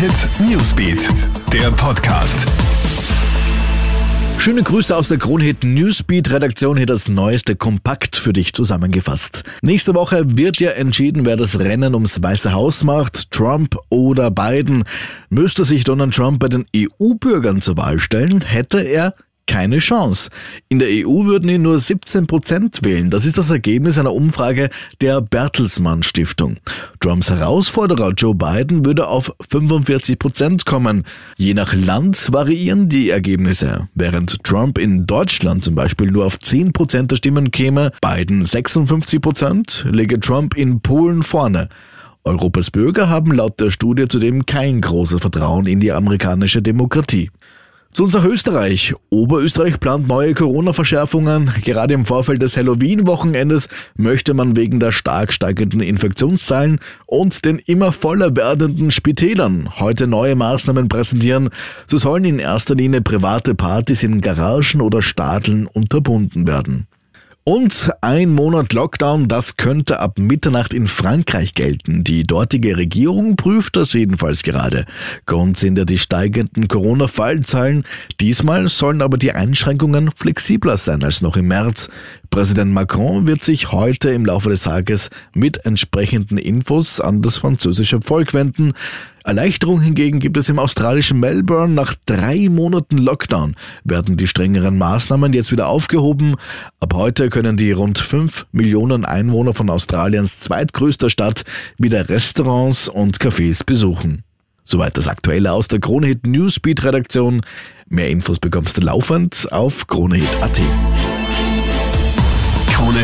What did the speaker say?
Hit Newsbeat, der Podcast. Schöne Grüße aus der Kronhit Newsbeat Redaktion. Hier das neueste Kompakt für dich zusammengefasst. Nächste Woche wird ja entschieden, wer das Rennen ums Weiße Haus macht, Trump oder Biden. Müsste sich Donald Trump bei den EU-Bürgern zur Wahl stellen, hätte er keine Chance. In der EU würden ihn nur 17 Prozent wählen. Das ist das Ergebnis einer Umfrage der Bertelsmann Stiftung. Trumps Herausforderer Joe Biden würde auf 45 Prozent kommen. Je nach Land variieren die Ergebnisse. Während Trump in Deutschland zum Beispiel nur auf 10 Prozent der Stimmen käme, Biden 56 Prozent, lege Trump in Polen vorne. Europas Bürger haben laut der Studie zudem kein großes Vertrauen in die amerikanische Demokratie. Zu uns Österreich. Oberösterreich plant neue Corona-Verschärfungen. Gerade im Vorfeld des Halloween-Wochenendes möchte man wegen der stark steigenden Infektionszahlen und den immer voller werdenden Spitälern heute neue Maßnahmen präsentieren. So sollen in erster Linie private Partys in Garagen oder Stadeln unterbunden werden. Und ein Monat Lockdown, das könnte ab Mitternacht in Frankreich gelten. Die dortige Regierung prüft das jedenfalls gerade. Grund sind ja die steigenden Corona-Fallzahlen. Diesmal sollen aber die Einschränkungen flexibler sein als noch im März. Präsident Macron wird sich heute im Laufe des Tages mit entsprechenden Infos an das französische Volk wenden. Erleichterung hingegen gibt es im australischen Melbourne. Nach drei Monaten Lockdown werden die strengeren Maßnahmen jetzt wieder aufgehoben. Ab heute können die rund fünf Millionen Einwohner von Australiens zweitgrößter Stadt wieder Restaurants und Cafés besuchen. Soweit das Aktuelle aus der Kronehit Newsbeat Redaktion. Mehr Infos bekommst du laufend auf kronehit.at.